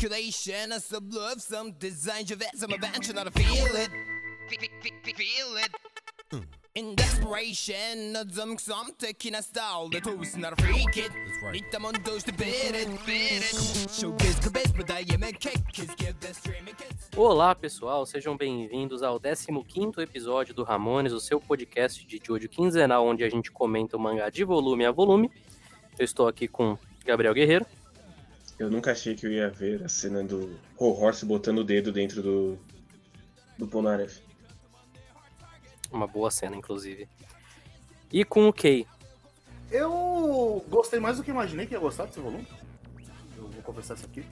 A sub love, some design, of it, some adventure, not a feel it. Feel it. In desperation, some some taking a style, the toast, not a freak it. Lite man does the beat it, beat it. Showcase the best, but I am a kick, give the streaming kids. Olá, pessoal, sejam bem-vindos ao 15º episódio do Ramones, o seu podcast de Jojo quinzenal, onde a gente comenta o mangá de volume a volume. Eu estou aqui com Gabriel Guerreiro. Eu nunca achei que eu ia ver a cena do Horse botando o dedo dentro do, do Polnareff. Uma boa cena, inclusive. E com o Kay. Eu gostei mais do que imaginei que ia gostar desse volume. Eu vou confessar isso aqui.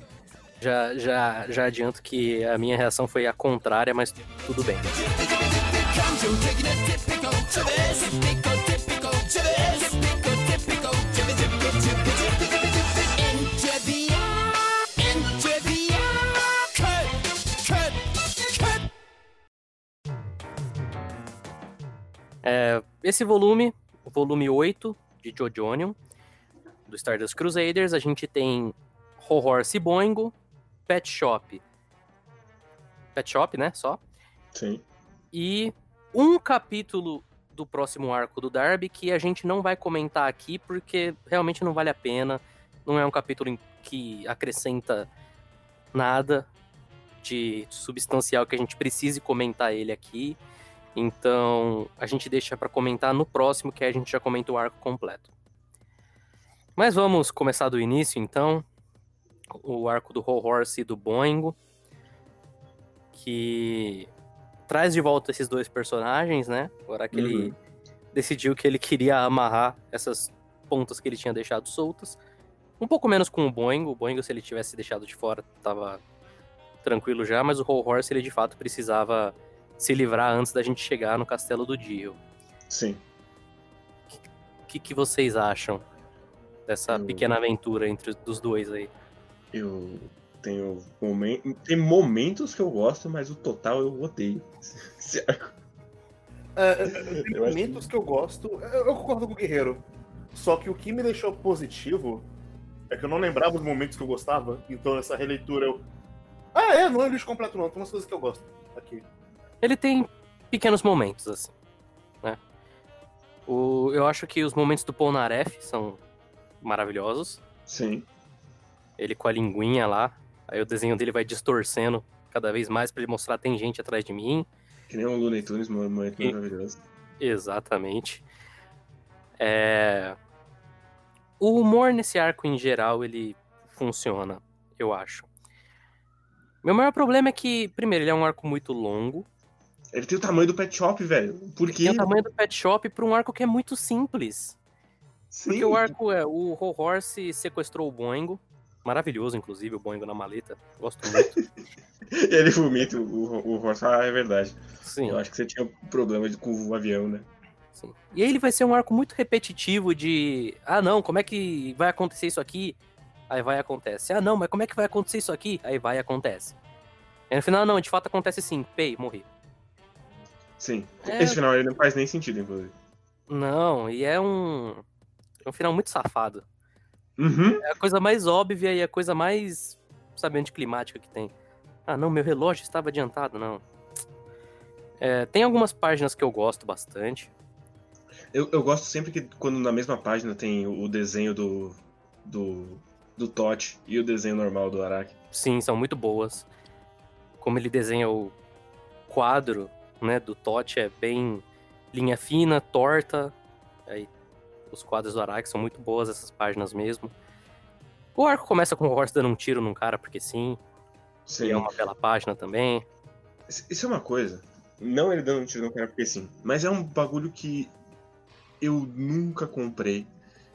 Já, já, já adianto que a minha reação foi a contrária, mas tudo bem. Esse volume, o volume 8 de Jojonion, do Stardust Crusaders, a gente tem Horse Boingo, Pet Shop. Pet Shop, né? Só. Sim. E um capítulo do próximo arco do Darby que a gente não vai comentar aqui porque realmente não vale a pena. Não é um capítulo em que acrescenta nada de substancial que a gente precise comentar ele aqui. Então a gente deixa para comentar no próximo, que a gente já comenta o arco completo. Mas vamos começar do início então. O arco do Whole Horse e do Boingo. Que traz de volta esses dois personagens, né? Agora que ele Uhum. decidiu que ele queria amarrar essas pontas que ele tinha deixado soltas. Um pouco menos com o Boingo. O Boingo, se ele tivesse deixado de fora, tava tranquilo já, mas o Whole Horse, ele de fato precisava se livrar antes da gente chegar no castelo do Dio. Sim. O que, que vocês acham dessa Eu- pequena aventura entre os dois aí? Eu tenho momen- tem momentos que eu gosto, mas o total eu odeio. Esse arco. É, é, tem Eu acho momentos que eu gosto. Eu, eu concordo com o Guerreiro. Só que o que me deixou positivo é que eu não lembrava os momentos que eu gostava. Então essa releitura eu. Ah, é, não é lixo completo, não. Tem umas coisas que eu gosto aqui. Ele tem pequenos momentos, assim, né? O, eu acho que os momentos do Polnareff são maravilhosos. Sim. Ele com a linguinha lá, aí o desenho dele vai distorcendo cada vez mais pra ele mostrar tem gente atrás de mim. Que nem o Looney Tunes, um momento E- maravilhoso. Exatamente. É... O humor nesse arco em geral, ele funciona, eu acho. Meu maior problema é que, primeiro, ele é um arco muito longo. Ele tem o tamanho do Pet Shop, velho. Por quê? Tem o tamanho do Pet Shop pra um arco que é muito simples. Sim. Porque o arco é o Whole Horse sequestrou o Boingo. Maravilhoso, inclusive, o Boingo na maleta. Gosto muito. Ele vomita o, o, Horse. Ah, é verdade. Sim, Eu acho que você tinha problema de, com o avião, né? sim. E aí ele vai ser um arco muito repetitivo de... Ah, não, como é que vai acontecer isso aqui? Aí vai e acontece. Ah, não, mas como é que vai acontecer isso aqui? Aí vai e acontece. Aí no final, não, de fato acontece sim. Pei, morri. Sim. É. Esse final ele não faz nem sentido, inclusive. Não, e é um... É um final muito safado. Uhum. É a coisa mais óbvia e a coisa mais, sabe, anticlimática que tem. Ah, não, meu relógio estava adiantado, não. É, tem algumas páginas que eu gosto bastante. Eu, eu gosto sempre que quando na mesma página tem o, desenho do. do. do Totti e o desenho normal do Araki. Sim, são muito boas. Como ele desenha o quadro, né, do Totti é bem linha fina, torta. Aí os quadros do Araki são muito boas essas páginas mesmo. O arco começa com o Horst dando um tiro num cara porque sim. Sim. E é uma bela página também. Isso é uma coisa. Não ele dando um tiro no cara porque sim. Mas é um bagulho que eu nunca comprei.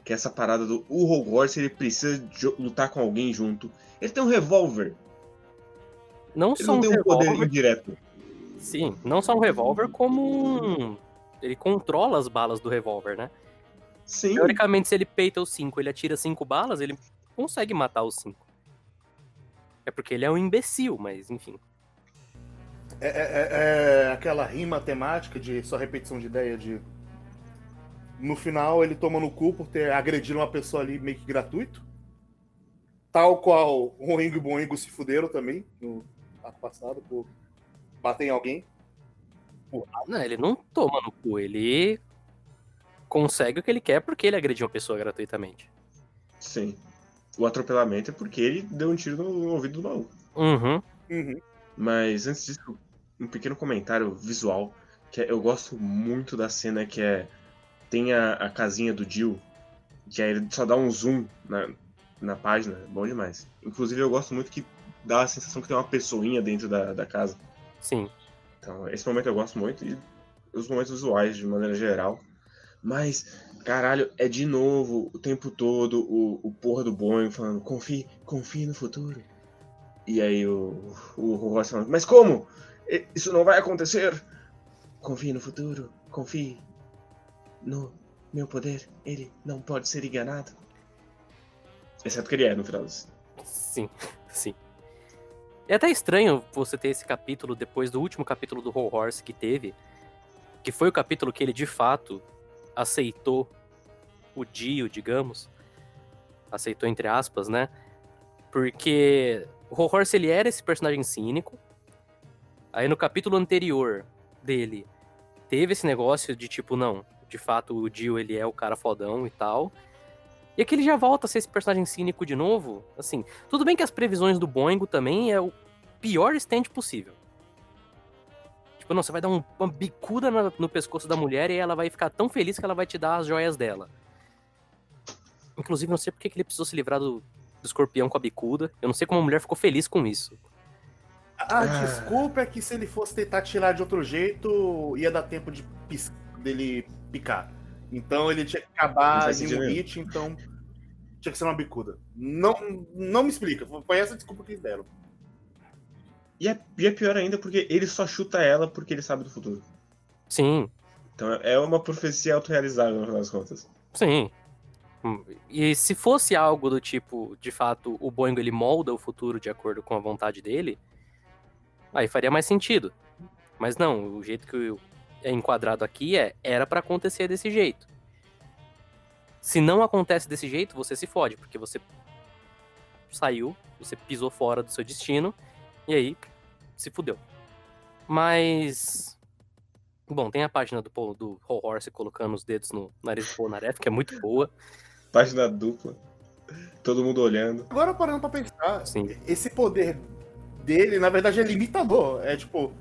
Que é essa parada do o Hogwarts ele precisa lutar com alguém junto. Ele tem um revólver. Não Ele só não um tem um poder indireto. Sim, não só um revólver, como um... Ele controla as balas do revólver, né? Sim. Teoricamente, se ele peita os cinco, ele atira cinco balas, ele consegue matar os cinco. É porque ele é um imbecil, mas enfim. É, é- é- é aquela rima temática de só repetição de ideia de. No final ele toma no cu por ter agredido uma pessoa ali meio que gratuito. Tal qual o Ringo e o Boingo se fuderam também no ano passado por bater em alguém. Não, ele não toma no cu, ele consegue o que ele quer porque ele agrediu uma pessoa gratuitamente. Sim. O atropelamento é porque ele deu um tiro no ouvido do maluco. Uhum. Uhum. Mas antes disso, um pequeno comentário visual. Que é- eu gosto muito da cena que é. Tem a, a casinha do Jill. Que aí ele só dá um zoom na, na página. Bom demais. Inclusive eu gosto muito que dá a sensação que tem uma pessoinha dentro da, da casa. Sim. Então, esse momento eu gosto muito. E os momentos visuais, de maneira geral. Mas, caralho, é de novo, o tempo todo, o, o porra do Boeing falando, confie, confie no futuro. E aí o, o Ross falando, mas como? Isso não vai acontecer? Confie no futuro, confie no meu poder. Ele não pode ser enganado. Exceto que ele é, no final. Sim, sim. É até estranho você ter esse capítulo depois do último capítulo do Whole Horse que teve, que foi o capítulo que ele de fato aceitou o Dio, digamos. Aceitou entre aspas, né? Porque o Whole Horse ele era esse personagem cínico. Aí no capítulo anterior dele teve esse negócio de tipo, não, de fato o Dio ele é o cara fodão e tal. E aqui ele já volta a ser esse personagem cínico de novo. Assim, tudo bem que as previsões do Boingo também é o pior stand possível. Tipo, não, você vai dar um- uma bicuda na- no pescoço da mulher e ela vai ficar tão feliz que ela vai te dar as joias dela. Inclusive, não sei porque que ele precisou se livrar do, do escorpião com a bicuda. Eu não sei como a mulher ficou feliz com isso. A Ah. desculpa é que se ele fosse tentar tirar de outro jeito, ia dar tempo de pis- dele picar. Então ele tinha que acabar em um hit, então tinha que ser uma bicuda. Não, não me explica, foi essa a desculpa que eles deram. E é, e é pior ainda porque ele só chuta ela porque ele sabe do futuro. Sim, Então é uma profecia autorrealizável, no final das contas. sim. Hum, E se fosse algo do tipo, de fato, o Boingo ele molda o futuro de acordo com a vontade dele, aí faria mais sentido. Mas não, o jeito que é enquadrado aqui é era pra acontecer desse jeito. Se não acontece desse jeito, você se fode, porque você saiu, você pisou fora do seu destino e aí se fudeu. Mas bom, tem a página do do Whole Horse colocando os dedos no nariz do Polnareff, que é muito boa. Página dupla. Todo mundo olhando. Agora parando pra pensar, Sim. esse poder dele, na verdade, é limitador. É tipo,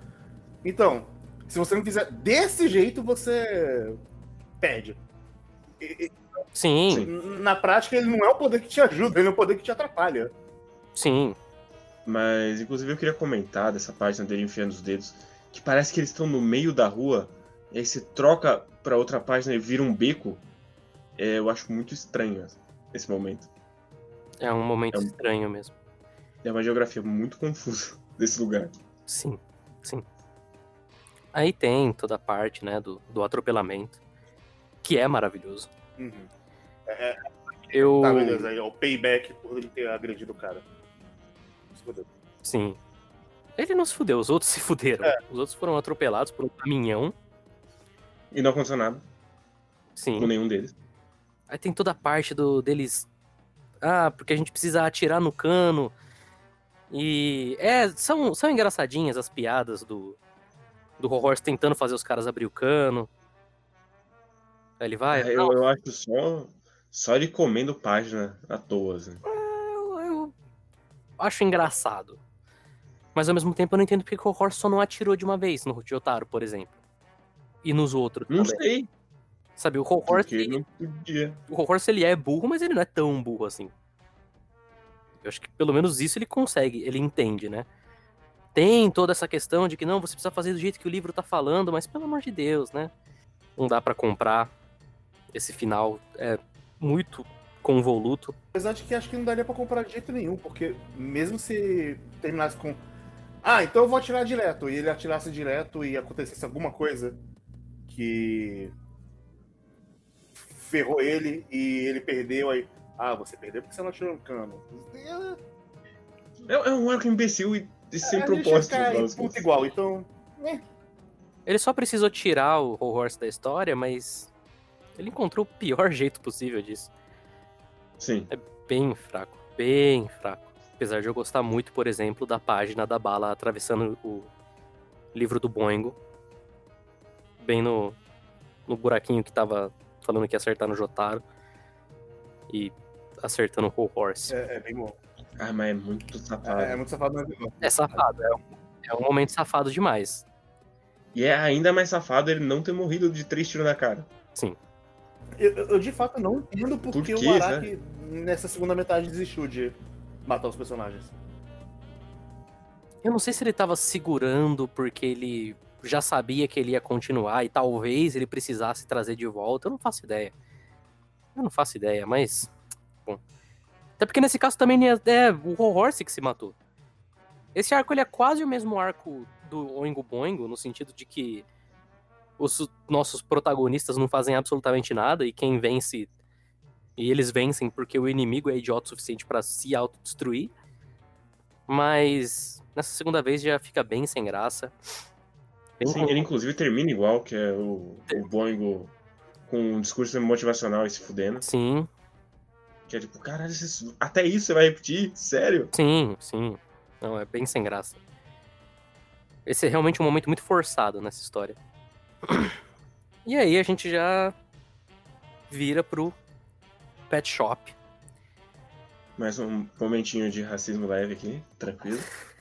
então, se você não fizer desse jeito, você perde. E- Sim, Sim. Na prática, ele não é o poder que te ajuda, ele é o poder que te atrapalha. sim. Mas, inclusive, eu queria comentar dessa página dele enfiando os dedos. Que parece que eles estão no meio da rua. E aí você troca pra outra página e vira um beco. É, eu acho muito estranho esse momento. É um momento É um- estranho mesmo. É uma geografia muito confusa desse lugar. Sim, sim. Aí tem toda a parte, né, do, do atropelamento, que é maravilhoso. Uhum. É, Eu. tá, beleza. Aí, ó, o payback por ele ter agredido o cara. Fudeu. Sim. Ele não se fudeu, os outros se fuderam. É. Os outros foram atropelados por um caminhão. E não aconteceu nada com Sim. nenhum deles. Aí tem toda a parte do deles. Ah, porque a gente precisa atirar no cano. E. É, são, são engraçadinhas as piadas do. Do Horse tentando fazer os caras abrir o cano. Aí ele vai. É, eu, eu acho só, só ele comendo página à toa. Assim. Acho engraçado. Mas ao mesmo tempo eu não entendo porque que o Horse só não atirou de uma vez no Jotaro, por exemplo. E nos outros Não também. sei. Sabe, o podia. o Horse ele é burro, mas ele não é tão burro assim. Eu acho que pelo menos isso ele consegue, ele entende, né? Tem toda essa questão de que não, você precisa fazer do jeito que o livro tá falando, mas pelo amor de Deus, né? Não dá pra comprar. Esse final é muito convoluto. Apesar de que acho que não daria pra comprar de jeito nenhum, porque mesmo se terminasse com. Ah, então eu vou atirar direto, e ele atirasse direto e acontecesse alguma coisa que ferrou ele e ele perdeu, aí. Ah, você perdeu porque você não atirou no cano. É, é um arco imbecil e, e sem ia propósito. puta igual, então. Ele só precisou tirar o Horse da história, mas ele encontrou o pior jeito possível disso. Sim. Bem fraco. bem fraco. Apesar de eu gostar muito, por exemplo, da página da bala atravessando o livro do Boingo. Bem no, no buraquinho que tava falando que ia acertar no Jotaro. E acertando o Whole Horse. É, é bem bom. Ah, mas é muito safado. É, é muito safado, mas é bom. É safado, é um, é um momento safado demais. E é ainda mais safado ele não ter morrido de três tiros na cara. Sim. Eu, eu, de fato não entendo por Por que quê, o Araki nessa segunda metade desistiu de matar os personagens. Eu não sei se ele tava segurando porque ele já sabia que ele ia continuar e talvez ele precisasse trazer de volta. Eu não faço ideia. Eu não faço ideia, mas. Bom. Até porque nesse caso também é, é o Horse que se matou. Esse arco ele é quase o mesmo arco do Oingo Boingo, no sentido de que os nossos protagonistas não fazem absolutamente nada e quem vence. E eles vencem porque o inimigo é idiota o suficiente pra se autodestruir. Mas nessa segunda vez já fica bem sem graça. Bem Sim, com- ele inclusive termina igual, que é o, o Boingo com um discurso motivacional e se fudendo. Sim, Que é tipo, caralho, até isso você vai repetir? Sério? sim, sim. Não, é bem sem graça. Esse é realmente um momento muito forçado nessa história. E aí a gente já vira pro pet shop. Mais um momentinho de racismo leve aqui, tranquilo.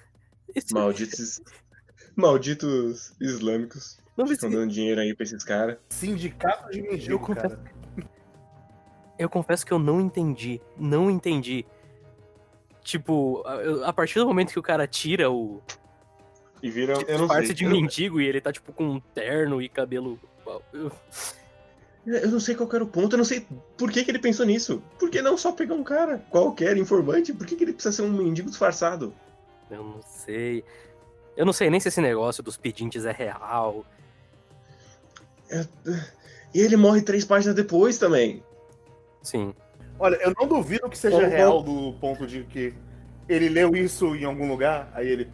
Malditos. Malditos islâmicos. não, Estão dando dinheiro aí pra esses caras. Sindicato de mendigo, Eu confesso- cara. Eu confesso que eu não entendi. Não entendi. Tipo, a partir do momento que o cara tira o E viram. Eu não parte sei. de eu, não- mendigo e ele tá, tipo, com um terno e cabelo. eu- eu não sei qual era o ponto, eu não sei por que, que ele pensou nisso. Por que não só pegar um cara qualquer, informante? Por que, que ele precisa ser um mendigo disfarçado? Eu não sei. Eu não sei nem se esse negócio dos pedintes é real. E ele morre três páginas depois também. Sim. Olha, eu não duvido que seja bom. real do ponto de que ele leu isso em algum lugar, aí ele.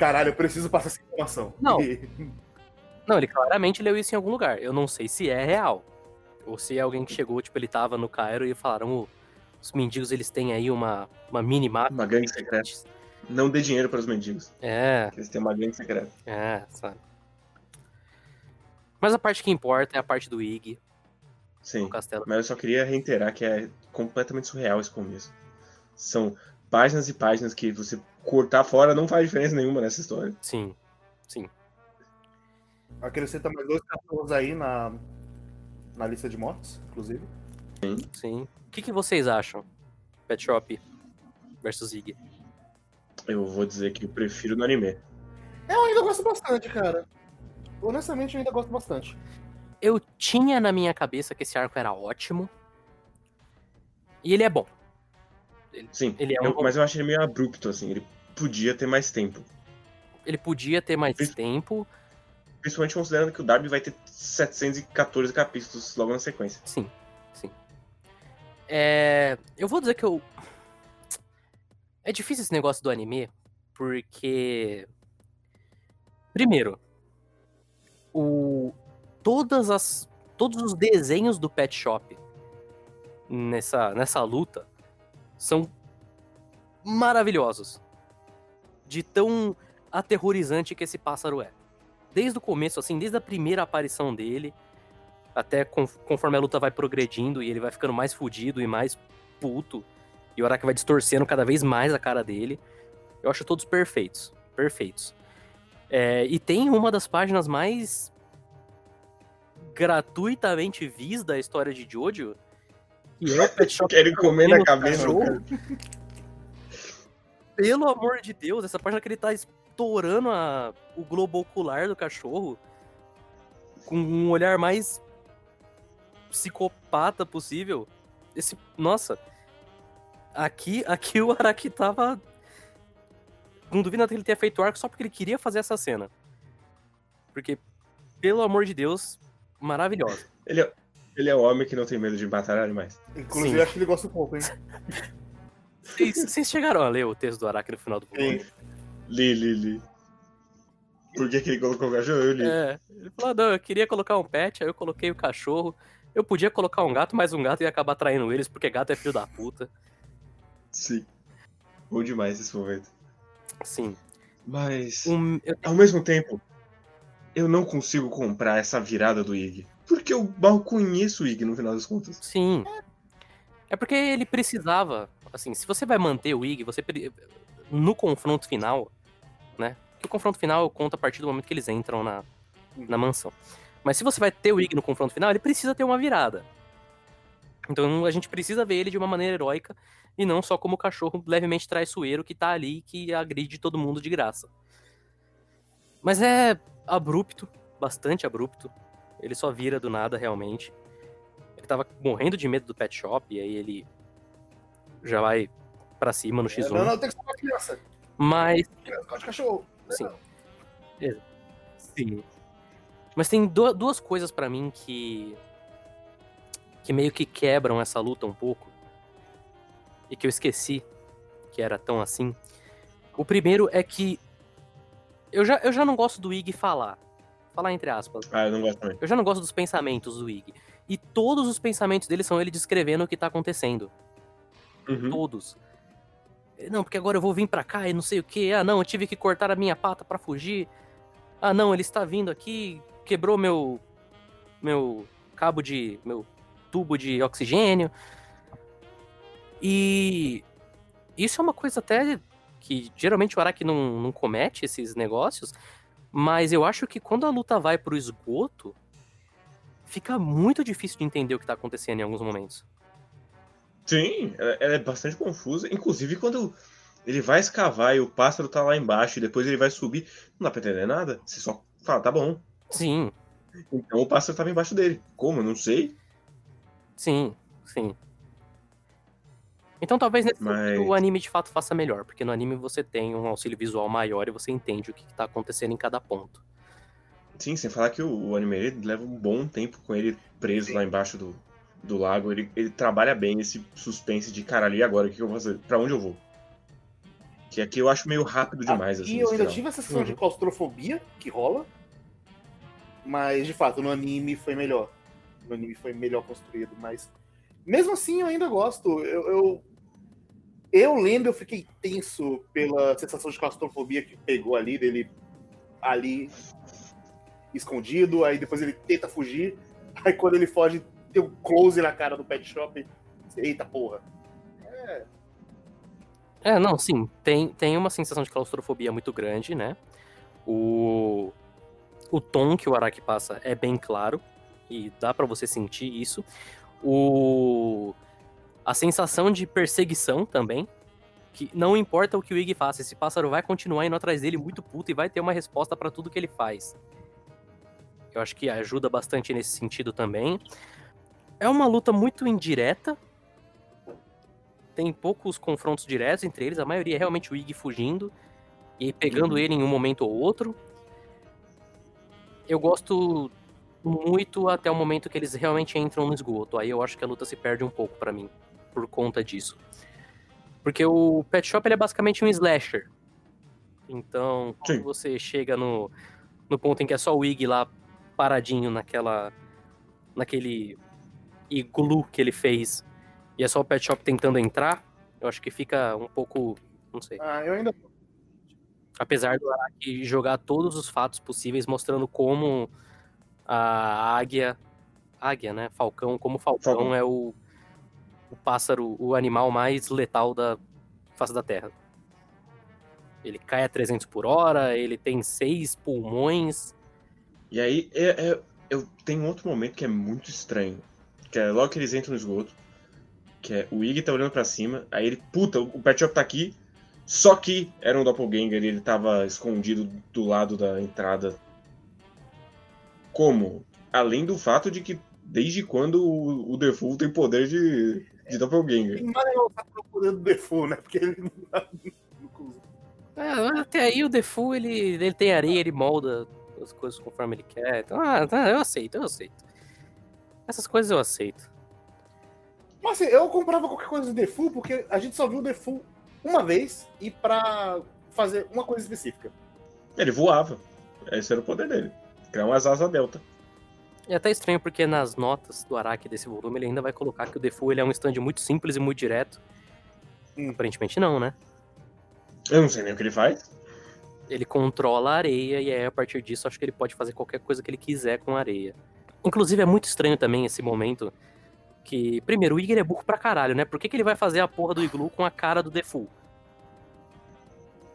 Caralho, eu preciso passar essa informação. Não. E- Não, ele claramente leu isso em algum lugar. Eu não sei se é real. Ou se é alguém que chegou, tipo, ele tava no Cairo e falaram: "Ô, os mendigos eles têm aí uma, uma mini máfia. Uma gangue secreta. Não dê dinheiro para os mendigos. É, Eles têm uma gangue secreta. é, sabe. Mas a parte que importa é a parte do Ig, Sim. castelo. Mas eu só queria reiterar que é completamente surreal esse começo. São páginas e páginas que você cortar fora não faz diferença nenhuma nessa história. Sim, sim. Acrescenta mais dois cachorros aí na, na lista de mortes, inclusive. Sim. O que, que vocês acham? Pet Shop versus Ig. Eu vou dizer que eu prefiro no anime. Eu ainda gosto bastante, cara. Honestamente, eu ainda gosto bastante. Eu tinha na minha cabeça que esse arco era ótimo. E ele é bom. Sim, Ele é um eu- mas eu acho ele meio abrupto, assim. Ele podia ter mais tempo. Ele podia ter mais tempo. Principalmente considerando que o Darby vai ter 714 capítulos logo na sequência. Sim, sim. É, eu vou dizer que eu. É difícil esse negócio do anime, porque. Primeiro, o... todas as... todos os desenhos do Pet Shop nessa, nessa luta são maravilhosos. De tão aterrorizante que esse pássaro é. Desde o começo, assim, desde a primeira aparição dele, até con- conforme a luta vai progredindo e ele vai ficando mais fudido e mais puto, e o Araki vai distorcendo cada vez mais a cara dele. Eu acho todos perfeitos. Perfeitos. É, e tem uma das páginas mais gratuitamente vis da história de Jojo, que é o Pet Shop Querem comer na cabeça. cachorro. Pelo amor de Deus, essa página que ele tá estourando a- o globo ocular do cachorro com um olhar mais psicopata possível. Esse, nossa, aqui, aqui o Araki tava não duvido nada que ele tenha feito arco só porque ele queria fazer essa cena. Porque pelo amor de Deus, maravilhosa. Ele é, ele é o homem que não tem medo de matar animais. Inclusive, Sim. acho que ele gosta um pouco, hein? Vocês vocês chegaram a ler o texto do Araki no final do volume? Li, li, li. Por que, que ele colocou o cachorro? Eu li. É, ele falou, não, eu queria colocar um pet, aí eu coloquei o cachorro. Eu podia colocar um gato, mas um gato ia acabar traindo eles, porque gato é filho da puta. Sim. Bom demais esse momento. Sim. Mas, Um- eu- ao mesmo tempo, eu não consigo comprar essa virada do Ig. Porque eu mal conheço o Ig no final das contas. sim. É porque ele precisava. Assim, se você vai manter o Ig, você. No confronto final, né? Que o confronto final conta a partir do momento que eles entram na, na mansão. Mas se você vai ter o Ig no confronto final, ele precisa ter uma virada. Então a gente precisa ver ele de uma maneira heróica e não só como o cachorro levemente traiçoeiro que tá ali e que agride todo mundo de graça. Mas é abrupto, bastante abrupto. Ele só vira do nada realmente. Ele tava morrendo de medo do pet shop e aí ele já vai pra cima no É, X1. não, não, tem que ser uma criança. Mas de cachorro. Sim. Sim. Mas tem du- duas coisas pra mim que. que meio que quebram essa luta um pouco. E que eu esqueci que era tão assim. O primeiro é que. Eu já, eu já não gosto do Ig falar. Falar entre aspas. Ah, eu não gosto também. Eu já não gosto dos pensamentos do Ig. E todos os pensamentos dele são ele descrevendo o que tá acontecendo. Uhum. Todos. Ele, Não, porque agora eu vou vir pra cá e não sei o que. Ah, não, eu tive que cortar a minha pata pra fugir. Ah, não, ele está vindo aqui, quebrou meu meu cabo de meu tubo de oxigênio. E isso é uma coisa até que geralmente o Araki não, não comete esses negócios, mas eu acho que quando a luta vai pro esgoto, fica muito difícil de entender o que tá acontecendo em alguns momentos. Sim, ela, ela é bastante confusa. Inclusive, quando ele vai escavar e o pássaro tá lá embaixo e depois ele vai subir, não dá pra entender nada. Você só fala, tá bom. Sim, Então o pássaro tava embaixo dele. Como? Eu não sei. Sim, sim. Então talvez nesse Mas- o anime de fato faça melhor, porque no anime você tem um auxílio visual maior e você entende o que, que tá acontecendo em cada ponto. Sim, sem falar que o, o anime ele leva um bom tempo com ele preso lá embaixo do, do lago. Ele, ele trabalha bem esse suspense de caralho, e agora? O que que eu vou fazer? Pra onde eu vou? Que aqui eu acho meio rápido demais, assim. E eu esse ainda final. tive a sensação de Uhum. claustrofobia que rola. Mas, de fato, no anime foi melhor. No anime foi melhor construído. Mas, mesmo assim, eu ainda gosto. Eu, eu, eu lendo, eu fiquei tenso pela sensação de claustrofobia que pegou ali, dele ali escondido. Aí depois ele tenta fugir. Aí quando ele foge, tem um close na cara do pet shop. Eita porra. É, não, sim, tem, tem uma sensação de claustrofobia muito grande, né? O, o tom que o Araki passa é bem claro, e dá pra você sentir isso. O, a sensação de perseguição também, que não importa o que o Ig faça, esse pássaro vai continuar indo atrás dele muito puto e vai ter uma resposta pra tudo que ele faz. Eu acho que ajuda bastante nesse sentido também. É uma luta muito indireta, tem poucos confrontos diretos entre eles, a maioria é realmente o Ig fugindo e pegando Uhum. ele em um momento ou outro. Eu gosto muito até o momento que eles realmente entram no esgoto. Aí eu acho que a luta se perde um pouco pra mim por conta disso. Porque o Pet Shop ele é basicamente um slasher. Então, quando Sim. você chega no, no ponto em que é só o Ig lá paradinho naquela naquele iglu que ele fez e é só o Pet Shop tentando entrar, eu acho que fica um pouco, não sei. Ah, eu ainda. Apesar do Araki jogar todos os fatos possíveis mostrando como a águia, águia, né, falcão, como o falcão, Falcão. é o, o pássaro, o animal mais letal da face da Terra. Ele cai a 300 por hora, ele tem seis pulmões. E aí, é, é- eu tenho outro momento que é muito estranho. Que é logo que eles entram no esgoto. Que é o Ig tá olhando pra cima. Aí ele, puta, o Pet Shop tá aqui. Só que era um doppelganger e ele tava escondido do lado da entrada. Como? Além do fato de que desde quando o, o tem poder de, de doppelganger. Não tá procurando o default, né? Porque ele não tá. É, até aí o Defu, ele, ele tem areia, ele molda as coisas conforme ele quer. Então, ah, tá, eu aceito, eu aceito. Essas coisas eu aceito. Mas assim, eu comprava qualquer coisa do default porque a gente só viu o default uma vez e pra fazer uma coisa específica. Ele voava. Esse era o poder dele. Criar umas asas delta. É até estranho porque nas notas do Araki desse volume ele ainda vai colocar que o Defu ele é um stand muito simples e muito direto. Hum. Aparentemente não, né? Eu não sei nem o que ele faz. Ele controla a areia e aí, a partir disso, acho que ele pode fazer qualquer coisa que ele quiser com a areia. Inclusive, é muito estranho também esse momento que, primeiro, o Igor é burro pra caralho, né? Por que, que ele vai fazer a porra do iglu com a cara do Defu?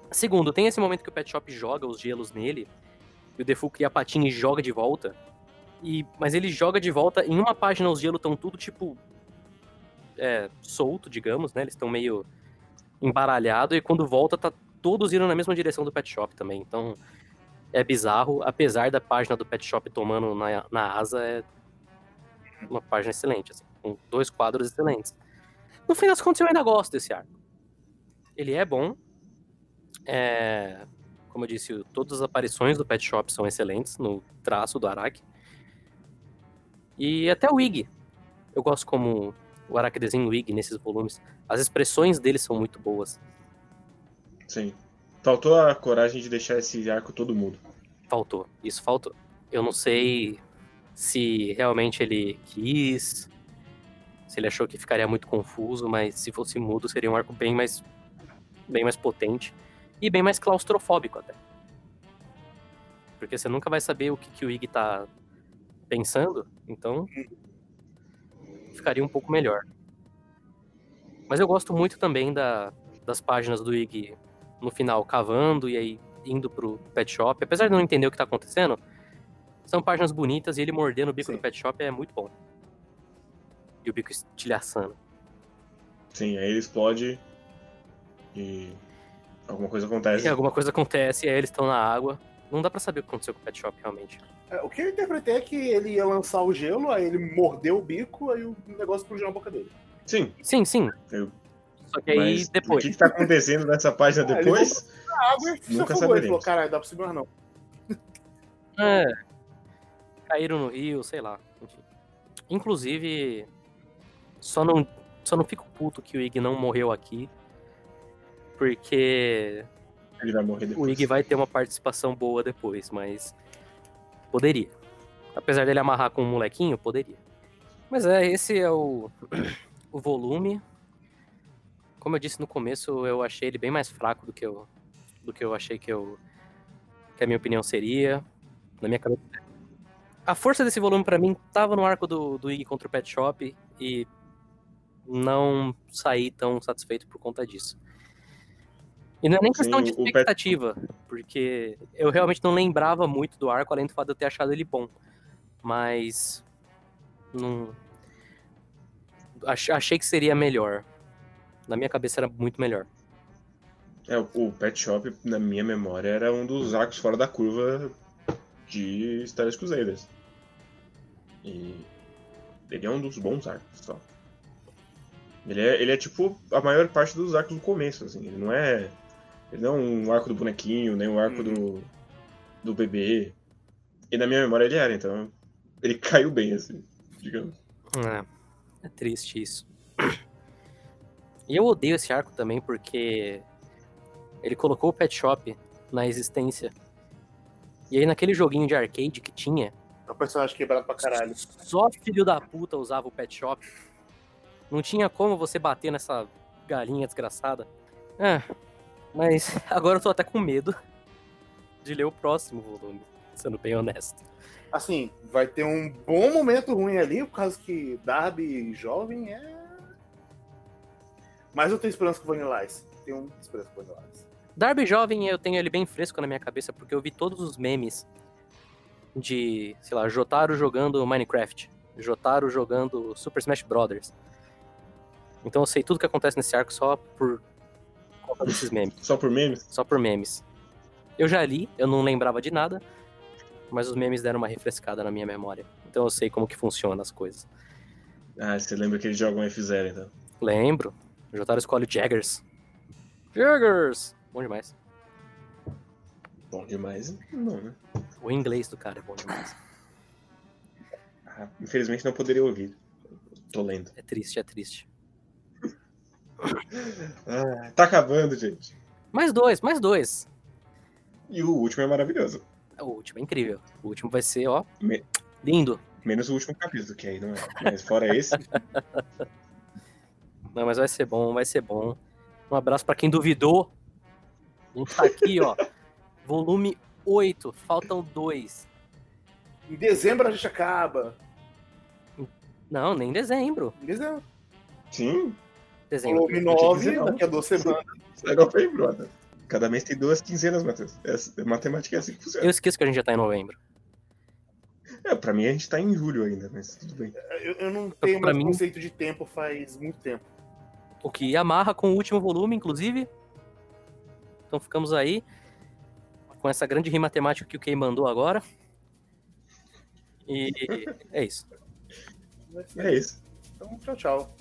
Segundo, tem esse momento que o Pet Shop joga os gelos nele, e o Defu cria a patinha e joga de volta. E, mas ele joga de volta, em uma página os gelos estão tudo, tipo, é, solto, digamos, né? Eles estão meio embaralhado e quando volta tá todos indo na mesma direção do Pet Shop também. Então é bizarro, apesar da página do Pet Shop tomando na, na asa, é uma página excelente, assim, com dois quadros excelentes. No fim das contas, eu ainda gosto desse arco. Ele é bom. É, como eu disse, todas as aparições do Pet Shop são excelentes no traço do Araki. E até o Ig. Eu gosto como o Araki desenha o Ig nesses volumes. As expressões dele são muito boas. Sim. Faltou a coragem de deixar esse arco todo mudo. Faltou, isso faltou. Eu não sei se realmente ele quis, se ele achou que ficaria muito confuso, mas se fosse mudo seria um arco bem mais bem mais potente e bem mais claustrofóbico até. Porque você nunca vai saber o que, que o Ig tá pensando, então ficaria um pouco melhor. Mas eu gosto muito também da, das páginas do Ig no final cavando e aí indo pro pet shop. Apesar de não entender o que tá acontecendo, são páginas bonitas e ele mordendo o bico Sim. do pet shop é muito bom. E o bico estilhaçando. Sim, aí ele explode e alguma coisa acontece. E alguma coisa acontece e aí eles estão na água. Não dá pra saber o que aconteceu com o pet shop realmente. É, o que eu interpretei é que ele ia lançar o gelo, aí ele mordeu o bico, aí o negócio explodiu na boca dele. Sim, Sim, sim. Eu- Só que aí mas depois. o que, que tá acontecendo nessa página Ah, ele depois? A água e se Nunca afogou. Ele saberemos. falou, caralho, dá pra subir mais não. É. Caíram no rio, sei lá. Inclusive, só não, só não fico puto que o Ig não morreu aqui. Porque Ele vai morrer o depois. Ig vai ter uma participação boa depois, mas poderia. Apesar dele amarrar com um molequinho, poderia. Mas é, esse é o, o volume. Como eu disse no começo, eu achei ele bem mais fraco do que eu, do que eu achei que, eu, que a minha opinião seria. Na minha cabeça. A força desse volume pra mim tava no arco do, do Ig contra o Pet Shop e não saí tão satisfeito por conta disso. E não é nem questão de expectativa, porque eu realmente não lembrava muito do arco, além do fato de eu ter achado ele bom. Mas. Não. ach- Achei que seria melhor. Na minha cabeça era muito melhor. É, o- Pet Shop, na minha memória, era um dos arcos fora da curva de Stars Crusaders. E ele é um dos bons arcos, só. Ele é, ele é tipo a maior parte dos arcos do começo, assim. Ele não é. Ele não é um arco do bonequinho, nem um arco do, do bebê. E na minha memória ele era, então. Ele caiu bem, assim, digamos. É, é triste isso. E eu odeio esse arco também porque ele colocou o Pet Shop na existência. E aí naquele joguinho de arcade que tinha, É um personagem quebrado pra caralho. só filho da puta usava o Pet Shop. Não tinha como você bater nessa galinha desgraçada. É, mas agora eu tô até com medo de ler o próximo volume, sendo bem honesto. Assim, vai ter um bom momento ruim ali, por causa que Darby jovem é. Mas eu tenho esperança com o Vanilla Ice. Tenho esperança com o Vanilla Ice. Darby Jovem, eu tenho ele bem fresco na minha cabeça, porque eu vi todos os memes de, sei lá, Jotaro jogando Minecraft, Jotaro jogando Super Smash Brothers. Então eu sei tudo que acontece nesse arco só por conta desses memes, Só por memes? só por memes. Eu já li, eu não lembrava de nada, mas os memes deram uma refrescada na minha memória. Então eu sei como que funciona as coisas. Ah, você lembra que eles jogam F0, então. Lembro, o Jotaro escolhe Jaggers. Jaggers! Bom demais. Bom demais. Não, né? O inglês do cara é bom demais. Ah, infelizmente não poderia ouvir. Tô lendo. É triste, é triste. Ah, tá acabando, gente. Mais dois, mais dois. E o último é maravilhoso. O último é incrível. O último vai ser, ó, Me- lindo. Menos o último capítulo, que aí não é. Mas fora esse, Não, mas vai ser bom, vai ser bom. Um abraço pra quem duvidou. A gente tá aqui, ó. Volume 8, faltam dois. Em dezembro a gente acaba. Não, nem dezembro. Em dezembro. Sim, Dezembro. Volume eu tinha que 9, dizer não. daqui a duas semanas. é bem, brother. Cada mês tem duas quinzenas, Matheus. É, a matemática é assim que funciona. Eu esqueço que a gente já tá em novembro. É, pra mim a gente tá em julho ainda, mas tudo bem. Eu, eu não tenho Pra mais mim- conceito de tempo faz muito tempo. O que amarra com o último volume, inclusive. Então ficamos aí com essa grande rima temática que o Kay mandou agora. E é isso. É isso. Então, tchau, tchau.